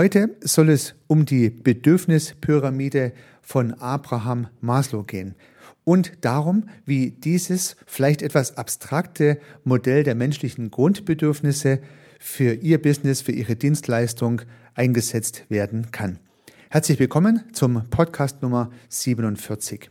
Heute soll es um die Bedürfnispyramide von Abraham Maslow gehen und darum, wie dieses vielleicht etwas abstrakte Modell der menschlichen Grundbedürfnisse für Ihr Business, für Ihre Dienstleistung eingesetzt werden kann. Herzlich willkommen zum Podcast Nummer 47.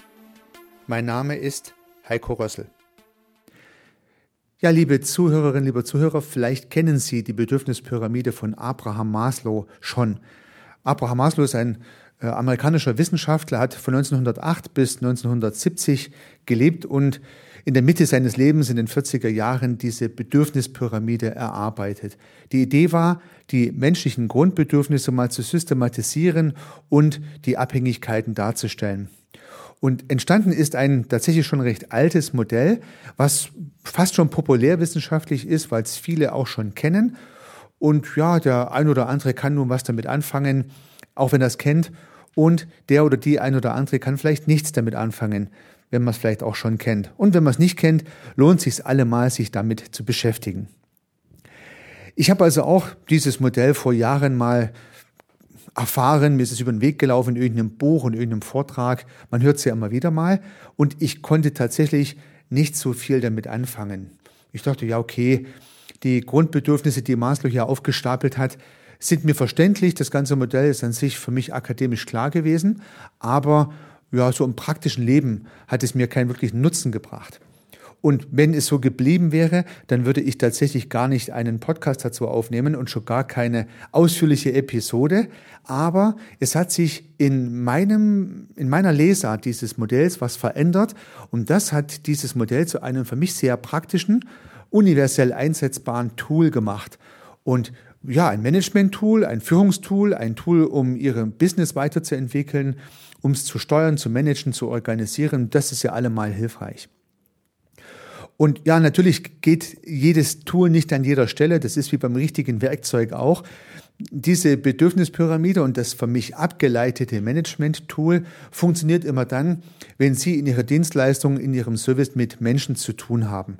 Mein Name ist Heiko Rössel. Ja, liebe Zuhörerinnen, liebe Zuhörer, vielleicht kennen Sie die Bedürfnispyramide von Abraham Maslow schon. Abraham Maslow ist ein äh, amerikanischer Wissenschaftler, hat von 1908 bis 1970 gelebt und in der Mitte seines Lebens in den 40er Jahren diese Bedürfnispyramide erarbeitet. Die Idee war, die menschlichen Grundbedürfnisse mal zu systematisieren und die Abhängigkeiten darzustellen. Und entstanden ist ein tatsächlich schon recht altes Modell, was fast schon populärwissenschaftlich ist, weil es viele auch schon kennen. Und ja, der ein oder andere kann nun was damit anfangen, auch wenn er es kennt. Und der oder die ein oder andere kann vielleicht nichts damit anfangen wenn man es vielleicht auch schon kennt. Und wenn man es nicht kennt, lohnt es sich allemal, sich damit zu beschäftigen. Ich habe also auch dieses Modell vor Jahren mal erfahren, mir ist es über den Weg gelaufen in irgendeinem Buch und irgendeinem Vortrag. Man hört es ja immer wieder mal. Und ich konnte tatsächlich nicht so viel damit anfangen. Ich dachte, ja, okay, die Grundbedürfnisse, die Maslow hier aufgestapelt hat, sind mir verständlich. Das ganze Modell ist an sich für mich akademisch klar gewesen. Aber ja, so im praktischen Leben hat es mir keinen wirklichen Nutzen gebracht. Und wenn es so geblieben wäre, dann würde ich tatsächlich gar nicht einen Podcast dazu aufnehmen und schon gar keine ausführliche Episode. Aber es hat sich in meinem, in meiner Lesart dieses Modells was verändert. Und das hat dieses Modell zu einem für mich sehr praktischen, universell einsetzbaren Tool gemacht. Und ja, ein Management-Tool, ein Führungstool, ein Tool, um Ihre Business weiterzuentwickeln, um es zu steuern, zu managen, zu organisieren. Das ist ja allemal hilfreich. Und ja, natürlich geht jedes Tool nicht an jeder Stelle. Das ist wie beim richtigen Werkzeug auch. Diese Bedürfnispyramide und das für mich abgeleitete Management-Tool funktioniert immer dann, wenn Sie in Ihrer Dienstleistung, in Ihrem Service mit Menschen zu tun haben.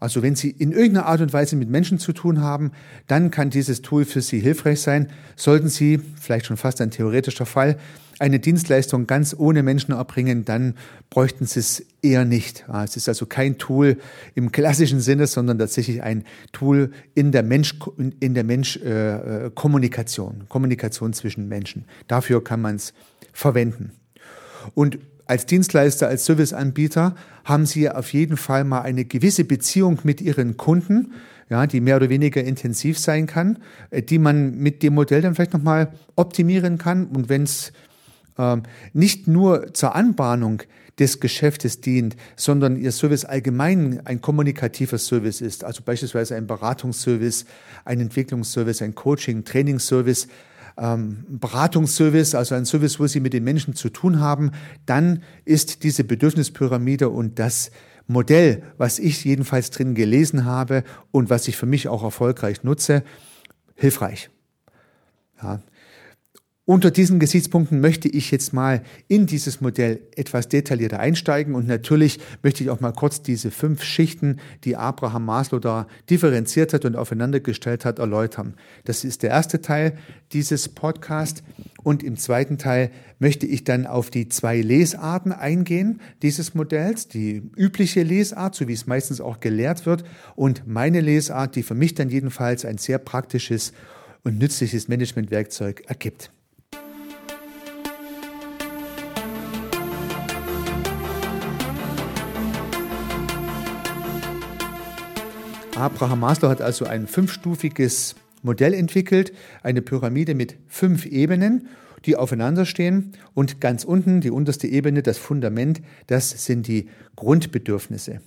Also wenn Sie in irgendeiner Art und Weise mit Menschen zu tun haben, dann kann dieses Tool für Sie hilfreich sein. Sollten Sie, vielleicht schon fast ein theoretischer Fall, eine Dienstleistung ganz ohne Menschen erbringen, dann bräuchten Sie es eher nicht. Es ist also kein Tool im klassischen Sinne, sondern tatsächlich ein Tool in der Mensch, in der Mensch äh, äh Kommunikation, Kommunikation zwischen Menschen. Dafür kann man es verwenden. Und als Dienstleister, als Serviceanbieter haben Sie auf jeden Fall mal eine gewisse Beziehung mit Ihren Kunden, ja, die mehr oder weniger intensiv sein kann, äh, die man mit dem Modell dann vielleicht nochmal optimieren kann. Und wenn es nicht nur zur Anbahnung des Geschäftes dient, sondern Ihr Service allgemein ein kommunikativer Service ist, also beispielsweise ein Beratungsservice, ein Entwicklungsservice, ein Coaching, Trainingsservice, ähm, Beratungsservice, also ein Service, wo Sie mit den Menschen zu tun haben, dann ist diese Bedürfnispyramide und das Modell, was ich jedenfalls drin gelesen habe und was ich für mich auch erfolgreich nutze, hilfreich. Ja. Unter diesen Gesichtspunkten möchte ich jetzt mal in dieses Modell etwas detaillierter einsteigen und natürlich möchte ich auch mal kurz diese fünf Schichten, die Abraham Maslow da differenziert hat und aufeinandergestellt hat, erläutern. Das ist der erste Teil dieses Podcasts und im zweiten Teil möchte ich dann auf die zwei Lesarten eingehen dieses Modells, die übliche Lesart, so wie es meistens auch gelehrt wird und meine Lesart, die für mich dann jedenfalls ein sehr praktisches und nützliches Managementwerkzeug ergibt. Abraham Maslow hat also ein fünfstufiges Modell entwickelt, eine Pyramide mit fünf Ebenen. die aufeinander stehen. Und ganz unten, die unterste Ebene, das Fundament, das sind die Grundbedürfnisse.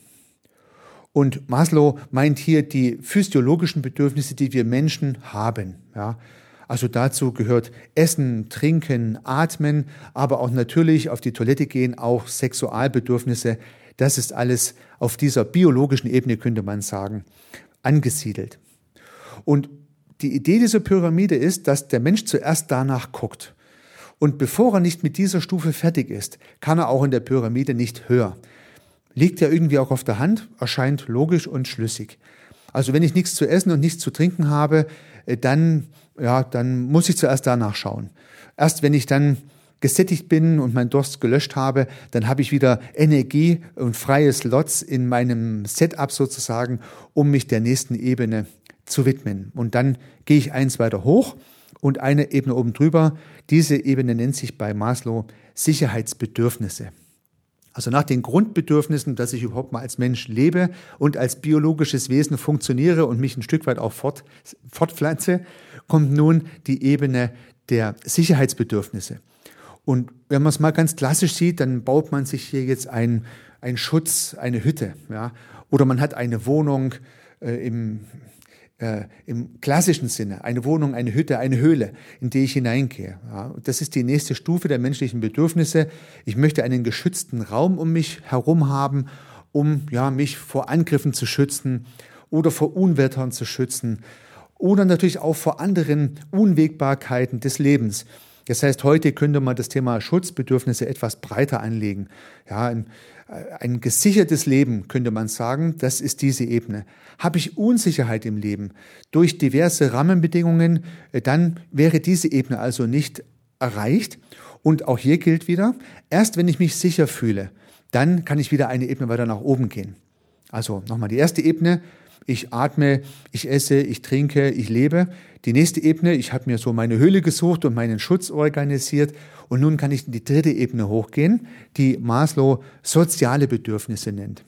Und Maslow meint hier die physiologischen Bedürfnisse, die wir Menschen haben. Ja. Also dazu gehört Essen, Trinken, Atmen, aber auch natürlich auf die Toilette gehen, auch Sexualbedürfnisse. Das ist alles auf dieser biologischen Ebene, könnte man sagen, angesiedelt. Und die Idee dieser Pyramide ist, dass der Mensch zuerst danach guckt. Und bevor er nicht mit dieser Stufe fertig ist, kann er auch in der Pyramide nicht höher. Liegt ja irgendwie auch auf der Hand, erscheint logisch und schlüssig. Also wenn ich nichts zu essen und nichts zu trinken habe, äh, dann, ja, dann muss ich zuerst danach schauen. Erst wenn ich dann gesättigt bin und mein Durst gelöscht habe, dann habe ich wieder Energie und freie Slots in meinem Setup sozusagen, um mich der nächsten Ebene zu widmen. Und dann gehe ich eins weiter hoch und eine Ebene oben drüber. Diese Ebene nennt sich bei Maslow Sicherheitsbedürfnisse. Also nach den Grundbedürfnissen, dass ich überhaupt mal als Mensch lebe und als biologisches Wesen funktioniere und mich ein Stück weit auch fort, fortpflanze, kommt nun die Ebene der Sicherheitsbedürfnisse. Und wenn man es mal ganz klassisch sieht, dann baut man sich hier jetzt ein, ein Schutz, eine Hütte, ja, oder man hat eine Wohnung äh, im äh, im klassischen Sinne, eine Wohnung, eine Hütte, eine Höhle, in die ich hineingehe. Ja, das ist die nächste Stufe der menschlichen Bedürfnisse. Ich möchte einen geschützten Raum um mich herum haben, um ja, mich vor Angriffen zu schützen oder vor Unwettern zu schützen oder natürlich auch vor anderen Unwägbarkeiten des Lebens. Das heißt, heute könnte man das Thema Schutzbedürfnisse etwas breiter anlegen. Ja, ein, ein gesichertes Leben, könnte man sagen, das ist diese Ebene. Habe ich Unsicherheit im Leben durch diverse Rahmenbedingungen, äh, dann wäre diese Ebene also nicht erreicht. Und auch hier gilt wieder, erst wenn ich mich sicher fühle, dann kann ich wieder eine Ebene weiter nach oben gehen. Also nochmal die erste Ebene, ich atme, ich esse, ich trinke, ich lebe. Die nächste Ebene, ich habe mir so meine Höhle gesucht und meinen Schutz organisiert. Und nun kann ich in die dritte Ebene hochgehen, die Maslow soziale Bedürfnisse nennt.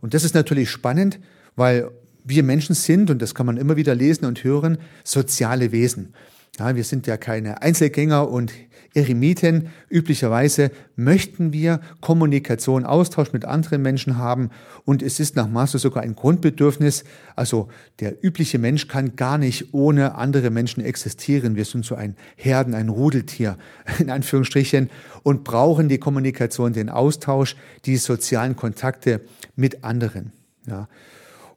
Und das ist natürlich spannend, weil wir Menschen sind, und das kann man immer wieder lesen und hören, soziale Wesen. Ja, wir sind ja keine Einzelgänger und Eremiten. Üblicherweise möchten wir Kommunikation, Austausch mit anderen Menschen haben und es ist nach Maslow sogar ein Grundbedürfnis. Also der übliche Mensch kann gar nicht ohne andere Menschen existieren. Wir sind so ein Herden, ein Rudeltier in Anführungsstrichen und brauchen die Kommunikation, den Austausch, die sozialen Kontakte mit anderen. Ja.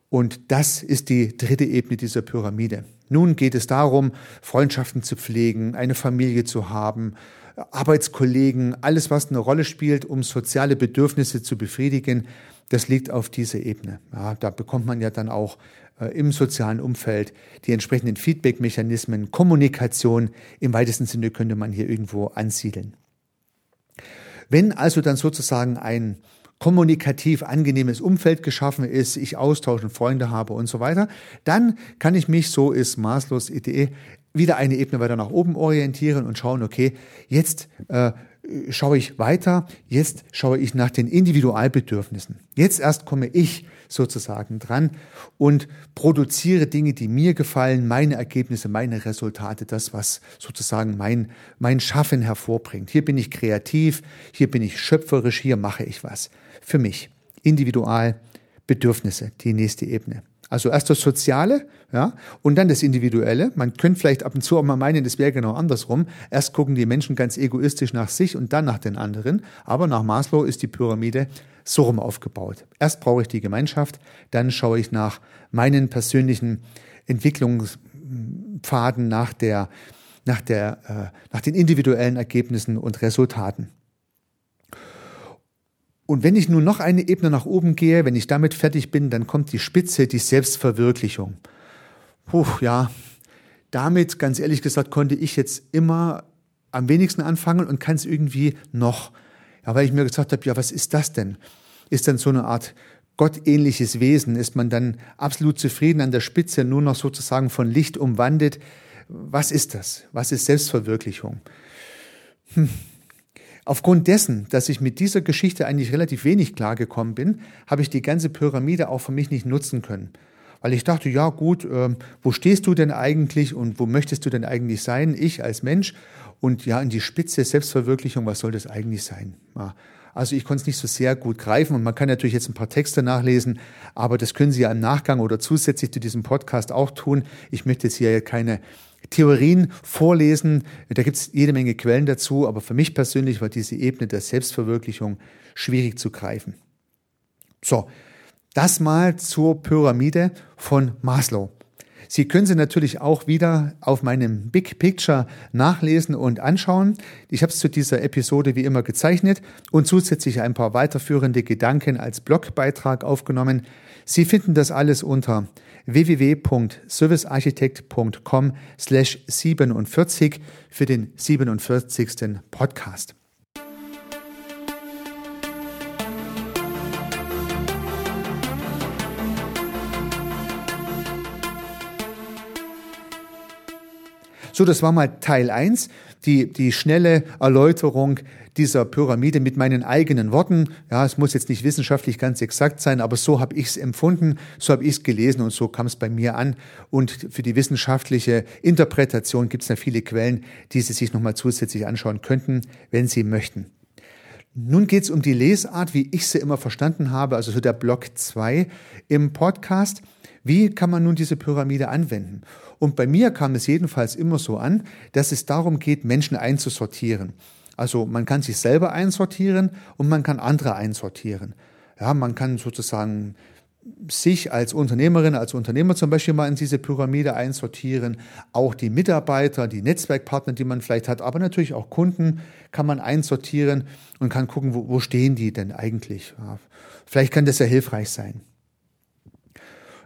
Und das ist die dritte Ebene dieser Pyramide. Nun geht es darum, Freundschaften zu pflegen, eine Familie zu haben, Arbeitskollegen, alles, was eine Rolle spielt, um soziale Bedürfnisse zu befriedigen, das liegt auf dieser Ebene. Ja, da bekommt man ja dann auch äh, im sozialen Umfeld die entsprechenden Feedback-Mechanismen, Kommunikation im weitesten Sinne könnte man hier irgendwo ansiedeln. Wenn also dann sozusagen ein kommunikativ angenehmes Umfeld geschaffen ist, ich austauschen, Freunde habe und so weiter, dann kann ich mich, so ist Maslows Idee, wieder eine Ebene weiter nach oben orientieren und schauen, okay, jetzt äh, schaue ich weiter, jetzt schaue ich nach den Individualbedürfnissen. Jetzt erst komme ich sozusagen dran und produziere Dinge, die mir gefallen, meine Ergebnisse, meine Resultate, das, was sozusagen mein, mein Schaffen hervorbringt. Hier bin ich kreativ, hier bin ich schöpferisch, hier mache ich was für mich. Individualbedürfnisse, die nächste Ebene. Also erst das Soziale, ja, und dann das Individuelle. Man könnte vielleicht ab und zu auch mal meinen, das wäre genau andersrum. Erst gucken die Menschen ganz egoistisch nach sich und dann nach den anderen. Aber nach Maslow ist die Pyramide so rum aufgebaut. Erst brauche ich die Gemeinschaft, dann schaue ich nach meinen persönlichen Entwicklungspfaden, nach der, nach der, äh, nach den individuellen Ergebnissen und Resultaten. Und wenn ich nun noch eine Ebene nach oben gehe, wenn ich damit fertig bin, dann kommt die Spitze, die Selbstverwirklichung. Puh, ja, damit, ganz ehrlich gesagt, konnte ich jetzt immer am wenigsten anfangen und kann es irgendwie noch. Ja, weil ich mir gesagt habe, ja, was ist das denn? Ist dann so eine Art gottähnliches Wesen? Ist man dann absolut zufrieden an der Spitze, nur noch sozusagen von Licht umwandet? Was ist das? Was ist Selbstverwirklichung? Hm. Aufgrund dessen, dass ich mit dieser Geschichte eigentlich relativ wenig klargekommen bin, habe ich die ganze Pyramide auch für mich nicht nutzen können. Weil ich dachte, ja gut, äh, wo stehst du denn eigentlich und wo möchtest du denn eigentlich sein, ich als Mensch? Und ja, in die Spitze Selbstverwirklichung, was soll das eigentlich sein? Ja. Also ich konnte es nicht so sehr gut greifen und man kann natürlich jetzt ein paar Texte nachlesen, aber das können Sie ja im Nachgang oder zusätzlich zu diesem Podcast auch tun. Ich möchte jetzt hier keine Theorien vorlesen, da gibt es jede Menge Quellen dazu, aber für mich persönlich war diese Ebene der Selbstverwirklichung schwierig zu greifen. So, das mal zur Pyramide von Maslow. Sie können sie natürlich auch wieder auf meinem Big Picture nachlesen und anschauen. Ich habe es zu dieser Episode wie immer gezeichnet und zusätzlich ein paar weiterführende Gedanken als Blogbeitrag aufgenommen. Sie finden das alles unter www.servicearchitekt.com slash 47 für den 47. Podcast. So, das war mal Teil 1, die, die schnelle Erläuterung dieser Pyramide mit meinen eigenen Worten. Ja, es muss jetzt nicht wissenschaftlich ganz exakt sein, aber so habe ich es empfunden, so habe ich es gelesen und so kam es bei mir an. Und für die wissenschaftliche Interpretation gibt es ja viele Quellen, die Sie sich nochmal zusätzlich anschauen könnten, wenn Sie möchten. Nun geht es um die Lesart, wie ich sie immer verstanden habe, also so der Block 2 im Podcast. Wie kann man nun diese Pyramide anwenden? Und bei mir kam es jedenfalls immer so an, dass es darum geht, Menschen einzusortieren. Also man kann sich selber einsortieren und man kann andere einsortieren. Ja, man kann sozusagen sich als Unternehmerin, als Unternehmer zum Beispiel mal in diese Pyramide einsortieren, auch die Mitarbeiter, die Netzwerkpartner, die man vielleicht hat, aber natürlich auch Kunden kann man einsortieren und kann gucken, wo, wo stehen die denn eigentlich. Ja, vielleicht kann das ja hilfreich sein.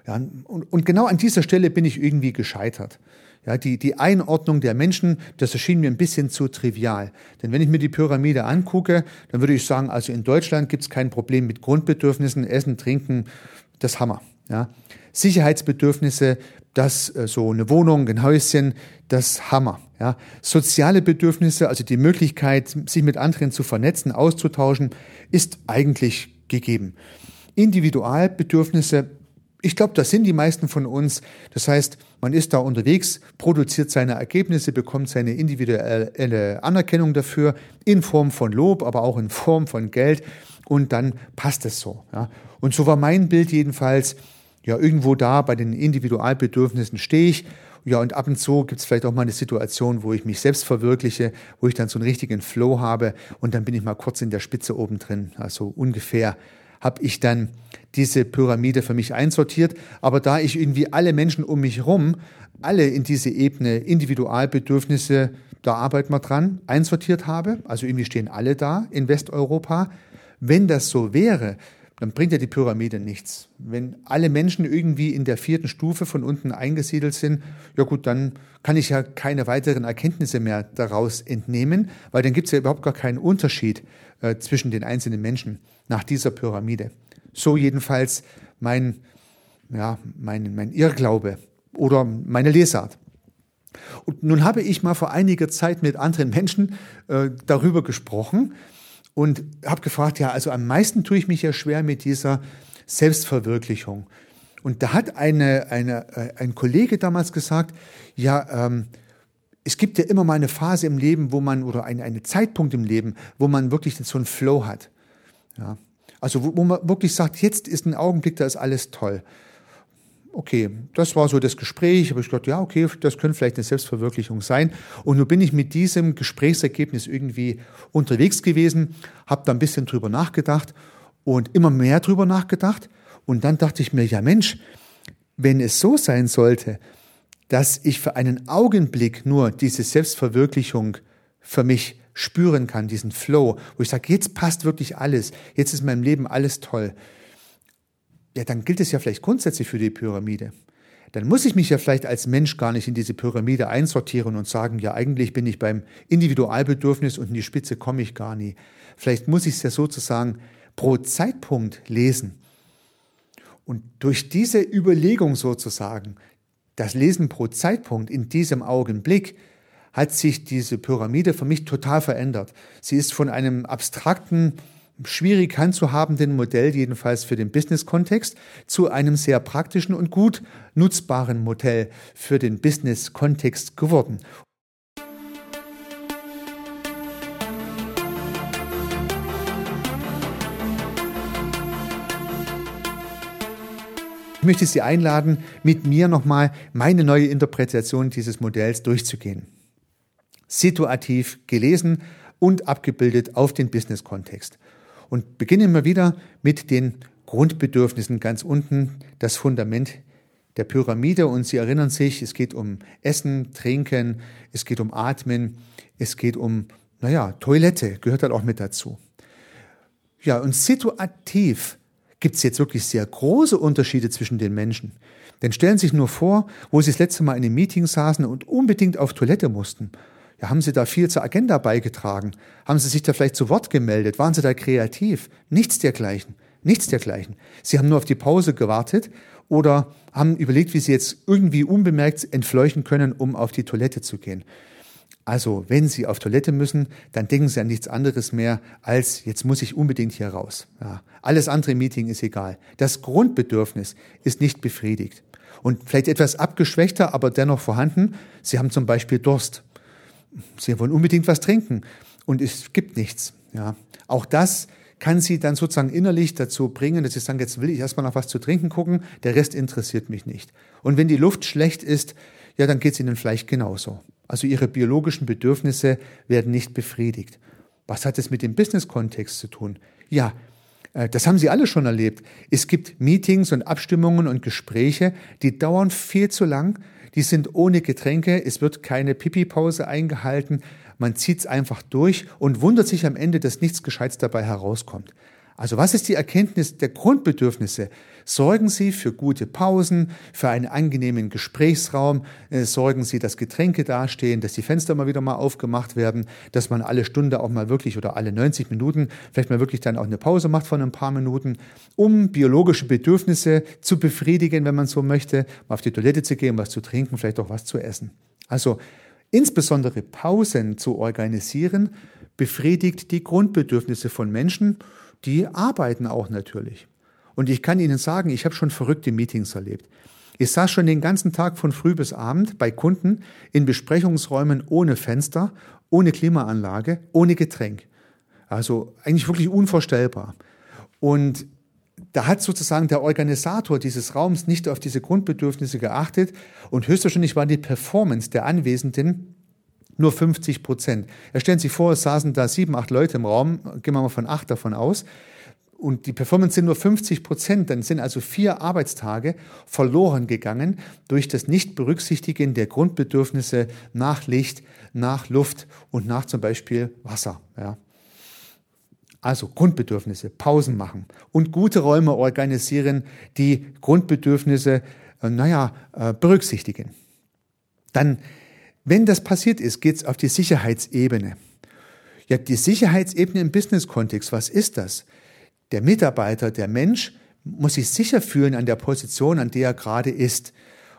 Ja, und, und genau an dieser Stelle bin ich irgendwie gescheitert. Ja, die, die Einordnung der Menschen, das erschien mir ein bisschen zu trivial. Denn wenn ich mir die Pyramide angucke, dann würde ich sagen, also in Deutschland gibt es kein Problem mit Grundbedürfnissen, Essen, Trinken, das Hammer. Ja. Sicherheitsbedürfnisse, das äh, so eine Wohnung, ein Häuschen, das Hammer. Ja. Soziale Bedürfnisse, also die Möglichkeit, sich mit anderen zu vernetzen, auszutauschen, ist eigentlich gegeben. Individualbedürfnisse, ich glaube, das sind die meisten von uns. Das heißt, man ist da unterwegs, produziert seine Ergebnisse, bekommt seine individuelle Anerkennung dafür in Form von Lob, aber auch in Form von Geld und dann passt es so. Ja. Und so war mein Bild jedenfalls, ja, irgendwo da bei den Individualbedürfnissen stehe ich. Ja, und ab und zu gibt es vielleicht auch mal eine Situation, wo ich mich selbst verwirkliche, wo ich dann so einen richtigen Flow habe und dann bin ich mal kurz in der Spitze oben drin, also ungefähr habe ich dann diese Pyramide für mich einsortiert. Aber da ich irgendwie alle Menschen um mich herum, alle in diese Ebene Individualbedürfnisse, da arbeiten wir dran, einsortiert habe, also irgendwie stehen alle da in Westeuropa. Wenn das so wäre, dann bringt ja die Pyramide nichts. Wenn alle Menschen irgendwie in der vierten Stufe von unten eingesiedelt sind, ja gut, dann kann ich ja keine weiteren Erkenntnisse mehr daraus entnehmen, weil dann gibt es ja überhaupt gar keinen Unterschied äh, zwischen den einzelnen Menschen nach dieser Pyramide. So jedenfalls mein, ja, mein, mein Irrglaube oder meine Lesart. Und nun habe ich mal vor einiger Zeit mit anderen Menschen äh, darüber gesprochen und habe gefragt, ja, also am meisten tue ich mich ja schwer mit dieser Selbstverwirklichung. Und da hat eine, eine, äh, ein Kollege damals gesagt, ja, ähm, es gibt ja immer mal eine Phase im Leben, wo man, oder ein, einen Zeitpunkt im Leben, wo man wirklich so einen Flow hat. Ja. Also wo, wo man wirklich sagt, jetzt ist ein Augenblick, da ist alles toll. Okay, das war so das Gespräch, aber ich dachte, ja, okay, das könnte vielleicht eine Selbstverwirklichung sein. Und nun bin ich mit diesem Gesprächsergebnis irgendwie unterwegs gewesen, habe da ein bisschen drüber nachgedacht und immer mehr drüber nachgedacht. Und dann dachte ich mir, ja Mensch, wenn es so sein sollte, dass ich für einen Augenblick nur diese Selbstverwirklichung für mich spüren kann, diesen Flow, wo ich sage, jetzt passt wirklich alles, jetzt ist in meinem Leben alles toll, ja, dann gilt es ja vielleicht grundsätzlich für die Pyramide. Dann muss ich mich ja vielleicht als Mensch gar nicht in diese Pyramide einsortieren und sagen, ja, eigentlich bin ich beim Individualbedürfnis und in die Spitze komme ich gar nie. Vielleicht muss ich es ja sozusagen pro Zeitpunkt lesen. Und durch diese Überlegung sozusagen, das Lesen pro Zeitpunkt in diesem Augenblick, hat sich diese Pyramide für mich total verändert. Sie ist von einem abstrakten, schwierig handzuhabenden Modell, jedenfalls für den Business-Kontext, zu einem sehr praktischen und gut nutzbaren Modell für den Business-Kontext geworden. Ich möchte Sie einladen, mit mir nochmal meine neue Interpretation dieses Modells durchzugehen. Situativ gelesen und abgebildet auf den Business-Kontext. Und beginnen wir wieder mit den Grundbedürfnissen ganz unten, das Fundament der Pyramide. Und Sie erinnern sich, es geht um Essen, Trinken, es geht um Atmen, es geht um, naja, Toilette gehört halt auch mit dazu. Ja, und situativ gibt es jetzt wirklich sehr große Unterschiede zwischen den Menschen. Denn stellen Sie sich nur vor, wo Sie das letzte Mal in einem Meeting saßen und unbedingt auf Toilette mussten. Ja, haben Sie da viel zur Agenda beigetragen? Haben Sie sich da vielleicht zu Wort gemeldet? Waren Sie da kreativ? Nichts dergleichen. Nichts dergleichen. Sie haben nur auf die Pause gewartet oder haben überlegt, wie Sie jetzt irgendwie unbemerkt entfleuchen können, um auf die Toilette zu gehen. Also, wenn Sie auf Toilette müssen, dann denken Sie an nichts anderes mehr als, jetzt muss ich unbedingt hier raus. Ja, alles andere Meeting ist egal. Das Grundbedürfnis ist nicht befriedigt. Und vielleicht etwas abgeschwächter, aber dennoch vorhanden. Sie haben zum Beispiel Durst. Sie wollen unbedingt was trinken und es gibt nichts. Ja, auch das kann Sie dann sozusagen innerlich dazu bringen, dass Sie sagen, jetzt will ich erstmal noch was zu trinken gucken, der Rest interessiert mich nicht. Und wenn die Luft schlecht ist, ja, dann geht es Ihnen vielleicht genauso. Also ihre biologischen Bedürfnisse werden nicht befriedigt. Was hat es mit dem Business-Kontext zu tun? Ja, äh, das haben Sie alle schon erlebt. Es gibt Meetings und Abstimmungen und Gespräche, die dauern viel zu lang. Die sind ohne Getränke. Es wird keine Pipi-Pause eingehalten. Man zieht es einfach durch und wundert sich am Ende, dass nichts Gescheites dabei herauskommt. Also was ist die Erkenntnis der Grundbedürfnisse? Sorgen Sie für gute Pausen, für einen angenehmen Gesprächsraum, äh, sorgen Sie, dass Getränke dastehen, dass die Fenster mal wieder mal aufgemacht werden, dass man alle Stunde auch mal wirklich oder alle 90 Minuten vielleicht mal wirklich dann auch eine Pause macht von ein paar Minuten, um biologische Bedürfnisse zu befriedigen, wenn man so möchte, mal auf die Toilette zu gehen, was zu trinken, vielleicht auch was zu essen. Also insbesondere Pausen zu organisieren, befriedigt die Grundbedürfnisse von Menschen, die arbeiten auch natürlich. Und ich kann Ihnen sagen, ich habe schon verrückte Meetings erlebt. Ich saß schon den ganzen Tag von früh bis abend bei Kunden in Besprechungsräumen ohne Fenster, ohne Klimaanlage, ohne Getränk. Also eigentlich wirklich unvorstellbar. Und da hat sozusagen der Organisator dieses Raums nicht auf diese Grundbedürfnisse geachtet und höchstwahrscheinlich war die Performance der Anwesenden nur 50 Prozent. Ja, stellen Sie vor, es saßen da sieben, acht Leute im Raum, gehen wir mal von acht davon aus, und die Performance sind nur 50 Prozent, dann sind also vier Arbeitstage verloren gegangen durch das Nichtberücksichtigen der Grundbedürfnisse nach Licht, nach Luft und nach zum Beispiel Wasser. Ja. Also Grundbedürfnisse, Pausen machen und gute Räume organisieren, die Grundbedürfnisse, äh, naja, äh, berücksichtigen. Dann wenn das passiert ist, geht es auf die Sicherheitsebene. Ja, die Sicherheitsebene im Business-Kontext, was ist das? Der Mitarbeiter, der Mensch muss sich sicher fühlen an der Position, an der er gerade ist.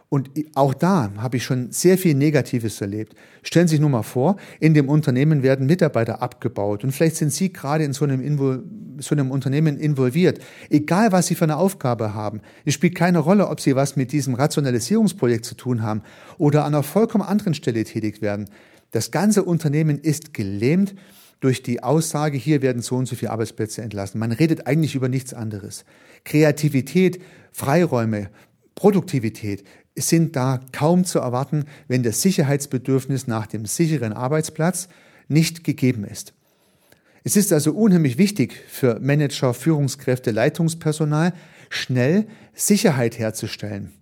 Und auch da habe ich schon sehr viel Negatives erlebt. Stellen Sie sich nur mal vor, in dem Unternehmen werden Mitarbeiter abgebaut und vielleicht sind Sie gerade in so einem, Invo so einem Unternehmen involviert. Egal, was Sie für eine Aufgabe haben, es spielt keine Rolle, ob Sie was mit diesem Rationalisierungsprojekt zu tun haben oder an einer vollkommen anderen Stelle tätig werden. Das ganze Unternehmen ist gelähmt durch die Aussage, hier werden so und so viele Arbeitsplätze entlassen. Man redet eigentlich über nichts anderes. Kreativität, Freiräume, Produktivität sind da kaum zu erwarten, wenn das Sicherheitsbedürfnis nach dem sicheren Arbeitsplatz nicht gegeben ist. Es ist also unheimlich wichtig für Manager, Führungskräfte, Leitungspersonal, schnell Sicherheit herzustellen.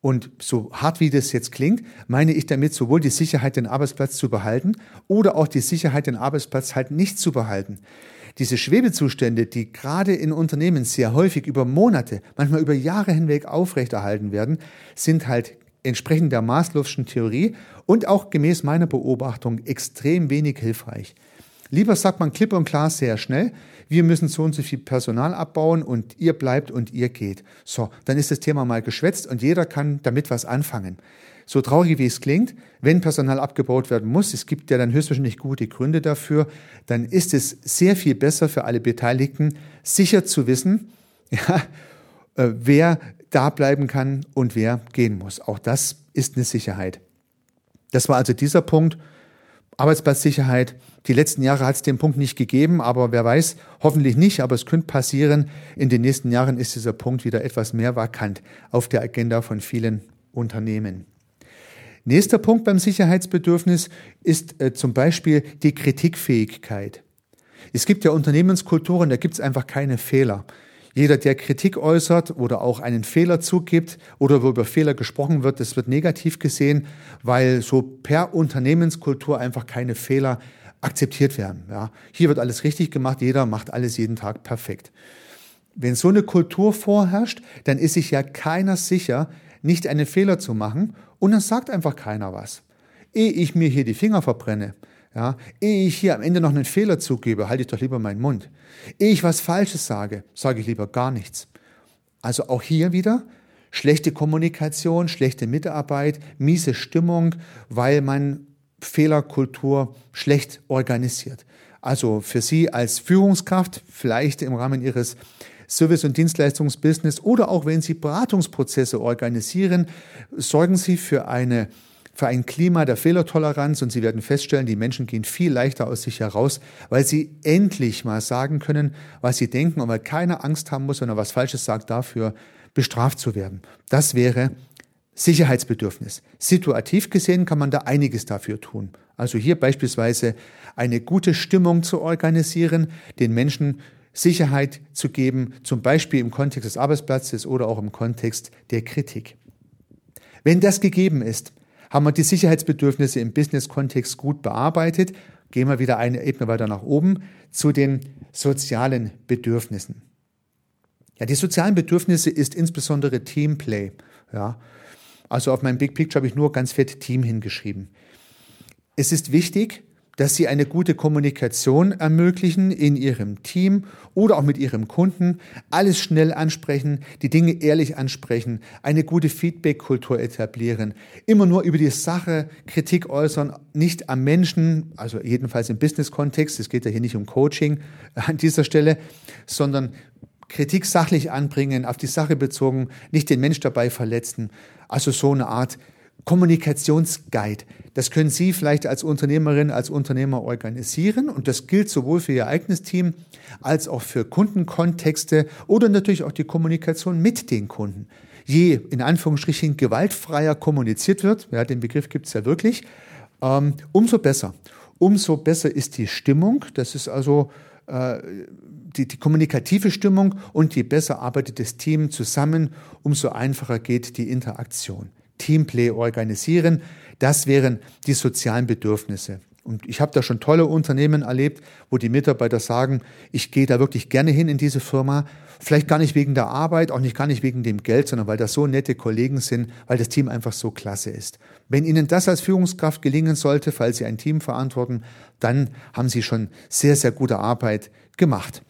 Und so hart wie das jetzt klingt, meine ich damit sowohl die Sicherheit, den Arbeitsplatz zu behalten oder auch die Sicherheit, den Arbeitsplatz halt nicht zu behalten. Diese Schwebezustände, die gerade in Unternehmen sehr häufig über Monate, manchmal über Jahre hinweg aufrechterhalten werden, sind halt entsprechend der Maslow'schen Theorie und auch gemäß meiner Beobachtung extrem wenig hilfreich. Lieber sagt man klipp und klar sehr schnell, wir müssen so und so viel Personal abbauen und ihr bleibt und ihr geht. So, dann ist das Thema mal geschwätzt und jeder kann damit was anfangen so traurig wie es klingt, wenn Personal abgebaut werden muss, es gibt ja dann höchstwahrscheinlich gute Gründe dafür, dann ist es sehr viel besser für alle Beteiligten, sicher zu wissen, ja, äh, wer da bleiben kann und wer gehen muss. Auch das ist eine Sicherheit. Das war also dieser Punkt. Arbeitsplatzsicherheit. Die letzten Jahre hat es den Punkt nicht gegeben, aber wer weiß, hoffentlich nicht, aber es könnte passieren. In den nächsten Jahren ist dieser Punkt wieder etwas mehr vakant auf der Agenda von vielen Unternehmen. Nächster Punkt beim Sicherheitsbedürfnis ist äh, zum Beispiel die Kritikfähigkeit. Es gibt ja Unternehmenskulturen, da gibt es einfach keine Fehler. Jeder, der Kritik äußert oder auch einen Fehler zugibt oder wo über Fehler gesprochen wird, das wird negativ gesehen, weil so per Unternehmenskultur einfach keine Fehler akzeptiert werden. Ja. Hier wird alles richtig gemacht, jeder macht alles jeden Tag perfekt. Wenn so eine Kultur vorherrscht, dann ist sich ja keiner sicher, nicht einen Fehler zu machen und dann sagt einfach keiner was. Ehe ich mir hier die Finger verbrenne, ja, ehe ich hier am Ende noch einen Fehler zugebe, halte ich doch lieber meinen Mund. Ehe ich was Falsches sage, sage ich lieber gar nichts. Also auch hier wieder schlechte Kommunikation, schlechte Mitarbeit, miese Stimmung, weil man Fehlerkultur schlecht organisiert. Also für Sie als Führungskraft, vielleicht im Rahmen Ihres Service- und Dienstleistungsbusiness oder auch wenn Sie Beratungsprozesse organisieren, sorgen Sie für eine für ein Klima der Fehlertoleranz und Sie werden feststellen, die Menschen gehen viel leichter aus sich heraus, weil sie endlich mal sagen können, was sie denken und weil keiner Angst haben muss, wenn er was Falsches sagt, dafür bestraft zu werden. Das wäre Sicherheitsbedürfnis. Situativ gesehen kann man da einiges dafür tun. Also hier beispielsweise eine gute Stimmung zu organisieren, den Menschen Sicherheit zu geben, zum Beispiel im Kontext des Arbeitsplatzes oder auch im Kontext der Kritik. Wenn das gegeben ist, haben wir die Sicherheitsbedürfnisse im Business-Kontext gut bearbeitet. Gehen wir wieder eine Ebene weiter nach oben zu den sozialen Bedürfnissen. Ja, die sozialen Bedürfnisse ist insbesondere Teamplay. Ja, also auf meinem Big Picture habe ich nur ganz fett Team hingeschrieben. Es ist wichtig, dass sie eine gute Kommunikation ermöglichen in ihrem Team oder auch mit ihrem Kunden, alles schnell ansprechen, die Dinge ehrlich ansprechen, eine gute Feedback-Kultur etablieren, immer nur über die Sache Kritik äußern, nicht am Menschen, also jedenfalls im Business-Kontext, es geht ja hier nicht um Coaching an dieser Stelle, sondern Kritik sachlich anbringen, auf die Sache bezogen, nicht den Mensch dabei verletzen. Also so eine Art Kommunikationsguide. Das können Sie vielleicht als Unternehmerin, als Unternehmer organisieren und das gilt sowohl für Ihr eigenes Team als auch für Kundenkontexte oder natürlich auch die Kommunikation mit den Kunden. Je in Anführungsstrichen gewaltfreier kommuniziert wird, ja, den Begriff gibt es ja wirklich, ähm, umso besser. Umso besser ist die Stimmung. Das ist also äh, die, die kommunikative Stimmung und je besser arbeitet das Team zusammen, umso einfacher geht die Interaktion. Teamplay organisieren. Das wären die sozialen Bedürfnisse. Und ich habe da schon tolle Unternehmen erlebt, wo die Mitarbeiter sagen, ich gehe da wirklich gerne hin in diese Firma. Vielleicht gar nicht wegen der Arbeit, auch nicht gar nicht wegen dem Geld, sondern weil das so nette Kollegen sind, weil das Team einfach so klasse ist. Wenn Ihnen das als Führungskraft gelingen sollte, falls Sie ein Team verantworten, dann haben Sie schon sehr, sehr gute Arbeit gemacht.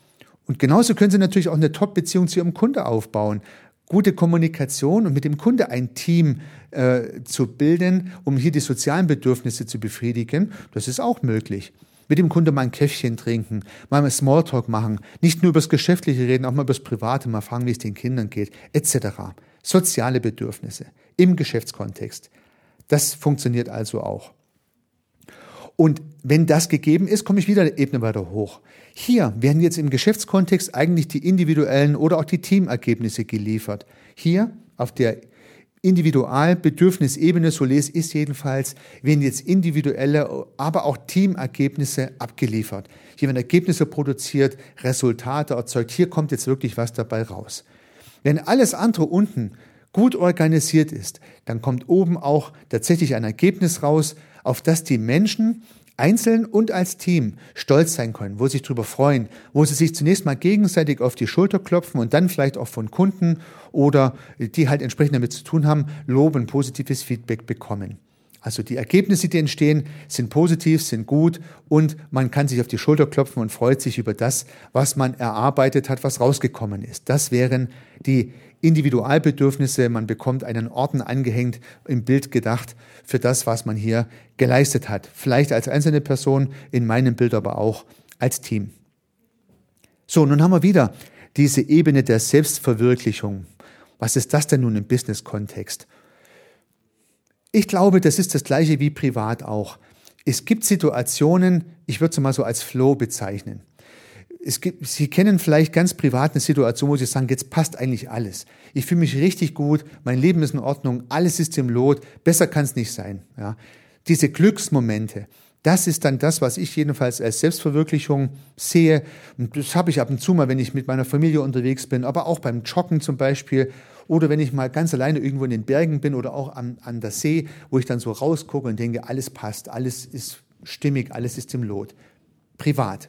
Und genauso können Sie natürlich auch eine Top-Beziehung zu Ihrem Kunde aufbauen gute Kommunikation und mit dem Kunde ein Team äh, zu bilden, um hier die sozialen Bedürfnisse zu befriedigen, das ist auch möglich. Mit dem Kunde mal ein Käffchen trinken, mal ein Smalltalk machen, nicht nur über das Geschäftliche reden, auch mal über das Private, mal fragen, wie es den Kindern geht, etc. Soziale Bedürfnisse im Geschäftskontext. Das funktioniert also auch. Und wenn das gegeben ist, komme ich wieder eine Ebene weiter hoch. Hier werden jetzt im Geschäftskontext eigentlich die individuellen oder auch die Teamergebnisse geliefert. Hier auf der Individualbedürfnisebene, so lese ich jedenfalls, werden jetzt individuelle, aber auch Teamergebnisse abgeliefert. Hier werden Ergebnisse produziert, Resultate erzeugt. Hier kommt jetzt wirklich was dabei raus. Wenn alles andere unten gut organisiert ist, dann kommt oben auch tatsächlich ein Ergebnis raus, auf das die Menschen einzeln und als Team stolz sein können, wo sie sich darüber freuen, wo sie sich zunächst mal gegenseitig auf die Schulter klopfen und dann vielleicht auch von Kunden oder die halt entsprechend damit zu tun haben, loben, positives Feedback bekommen. Also die Ergebnisse, die entstehen, sind positiv, sind gut und man kann sich auf die Schulter klopfen und freut sich über das, was man erarbeitet hat, was rausgekommen ist. Das wären die Individualbedürfnisse. Man bekommt einen Orden angehängt, im Bild gedacht, für das, was man hier geleistet hat. Vielleicht als einzelne Person, in meinem Bild aber auch als Team. So, nun haben wir wieder diese Ebene der Selbstverwirklichung. Was ist das denn nun im Business-Kontext? Ich glaube, das ist das gleiche wie privat auch. es gibt Situationen, ich würde es mal so als Flow bezeichnen. Es gibt, Sie kennen vielleicht ganz privat eine Situation, wo Sie sagen, jetzt passt eigentlich alles. Ich fühle mich richtig gut, mein Leben ist in Ordnung, alles ist im Lot, besser kann es nicht sein. Ja. Diese Glücksmomente, das ist dann das, was ich jedenfalls als Selbstverwirklichung sehe. Und das habe ich ab und zu mal, wenn ich mit meiner Familie unterwegs bin, aber auch beim Joggen zum Beispiel oder wenn ich mal ganz alleine irgendwo in den Bergen bin oder auch an, an der See, wo ich dann so rausgucke und denke, alles passt, alles ist stimmig, alles ist im Lot. Privat.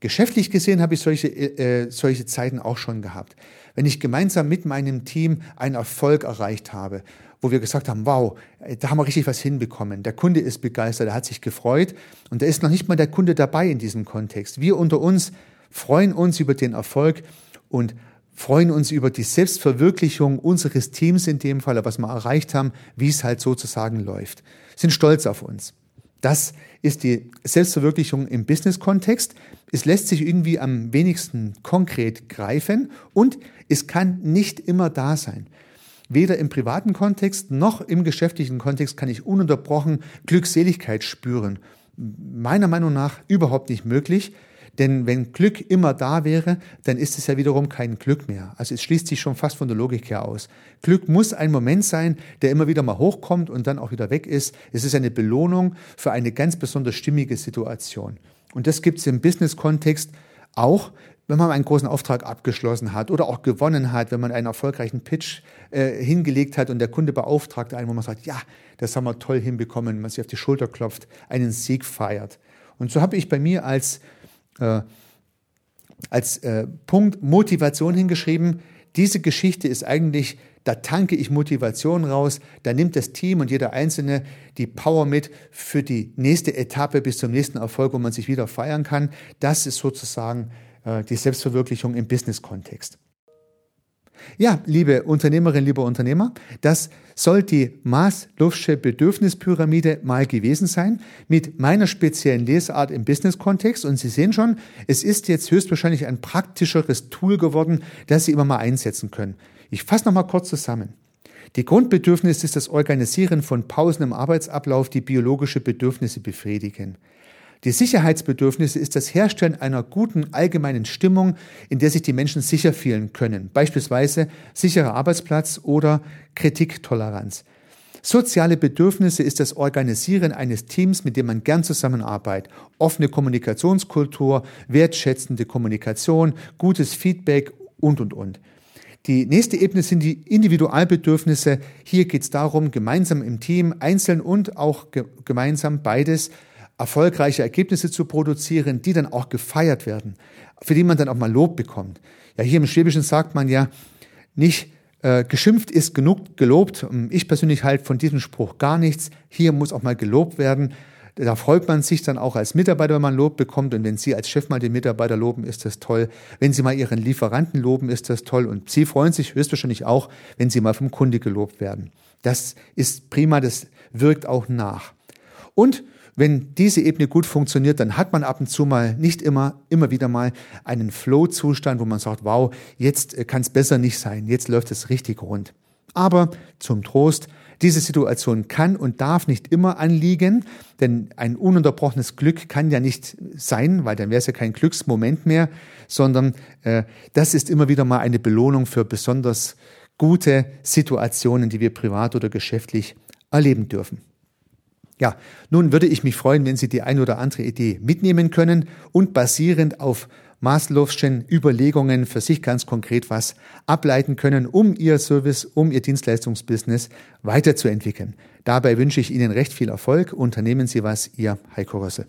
Geschäftlich gesehen habe ich solche, äh, solche Zeiten auch schon gehabt. Wenn ich gemeinsam mit meinem Team einen Erfolg erreicht habe, wo wir gesagt haben, wow, da haben wir richtig was hinbekommen. Der Kunde ist begeistert, er hat sich gefreut und da ist noch nicht mal der Kunde dabei in diesem Kontext. Wir unter uns freuen uns über den Erfolg und freuen uns über die Selbstverwirklichung unseres Teams in dem Fall, was wir erreicht haben, wie es halt sozusagen läuft. Sind stolz auf uns. Das ist die Selbstverwirklichung im Business-Kontext. Es lässt sich irgendwie am wenigsten konkret greifen und es kann nicht immer da sein. Weder im privaten Kontext noch im geschäftlichen Kontext kann ich ununterbrochen Glückseligkeit spüren. Meiner Meinung nach überhaupt nicht möglich, denn wenn Glück immer da wäre, dann ist es ja wiederum kein Glück mehr. Also es schließt sich schon fast von der Logik her aus. Glück muss ein Moment sein, der immer wieder mal hochkommt und dann auch wieder weg ist. Es ist eine Belohnung für eine ganz besonders stimmige Situation. Und das gibt es im Business-Kontext auch, wenn man einen großen Auftrag abgeschlossen hat oder auch gewonnen hat, wenn man einen erfolgreichen Pitch äh, hingelegt hat und der Kunde beauftragt einen, wo man sagt, ja, das haben wir toll hinbekommen, man sich auf die Schulter klopft, einen Sieg feiert. Und so habe ich bei mir als, äh, als äh, Punkt Motivation hingeschrieben, diese Geschichte ist eigentlich, da tanke ich Motivation raus, da nimmt das Team und jeder Einzelne die Power mit für die nächste Etappe bis zum nächsten Erfolg, wo man sich wieder feiern kann. Das ist sozusagen äh, die Selbstverwirklichung im Business-Kontext. Ja, liebe Unternehmerinnen, liebe Unternehmer, das soll die Maslow'sche Bedürfnispyramide mal gewesen sein mit meiner speziellen Lesart im Business-Kontext. Und Sie sehen schon, es ist jetzt höchstwahrscheinlich ein praktischeres Tool geworden, das Sie immer mal einsetzen können. Ich fasse noch mal kurz zusammen. Die Grundbedürfnis ist das Organisieren von Pausen im Arbeitsablauf, die biologische Bedürfnisse befriedigen. Die Sicherheitsbedürfnisse ist das Herstellen einer guten allgemeinen Stimmung, in der sich die Menschen sicher fühlen können, beispielsweise sicherer Arbeitsplatz oder Kritiktoleranz. Soziale Bedürfnisse ist das Organisieren eines Teams, mit dem man gern zusammenarbeitet. Offene Kommunikationskultur, wertschätzende Kommunikation, gutes Feedback und, und, und. Die nächste Ebene sind die Individualbedürfnisse. Hier geht es darum, gemeinsam im Team, einzeln und auch ge gemeinsam beides erfolgreiche Ergebnisse zu produzieren, die dann auch gefeiert werden, für die man dann auch mal Lob bekommt. Ja, hier im Schwäbischen sagt man ja, nicht äh, geschimpft ist genug gelobt. Ich persönlich halte von diesem Spruch gar nichts. Hier muss auch mal gelobt werden. Da freut man sich dann auch als Mitarbeiter, wenn man Lob bekommt. Und wenn Sie als Chef mal den Mitarbeiter loben, ist das toll. Wenn Sie mal Ihren Lieferanten loben, ist das toll. Und Sie freuen sich höchstwahrscheinlich auch, wenn Sie mal vom Kunde gelobt werden. Das ist prima, das wirkt auch nach. Und wenn diese Ebene gut funktioniert, dann hat man ab und zu mal, nicht immer, immer wieder mal einen Flow-Zustand, wo man sagt, wow, jetzt äh, kann es besser nicht sein, jetzt läuft es richtig rund. Aber zum Trost, diese Situation kann und darf nicht immer anliegen, denn ein ununterbrochenes Glück kann ja nicht sein, weil dann wäre es ja kein Glücksmoment mehr, sondern äh, das ist immer wieder mal eine Belohnung für besonders gute Situationen, die wir privat oder geschäftlich erleben dürfen. Ja, nun würde ich mich freuen, wenn Sie die ein oder andere Idee mitnehmen können und basierend auf Maslow'schen Überlegungen für sich ganz konkret was ableiten können, um Ihr Service, um Ihr Dienstleistungsbusiness weiterzuentwickeln. Dabei wünsche ich Ihnen recht viel Erfolg. Unternehmen Sie was, Ihr Heiko Rössel.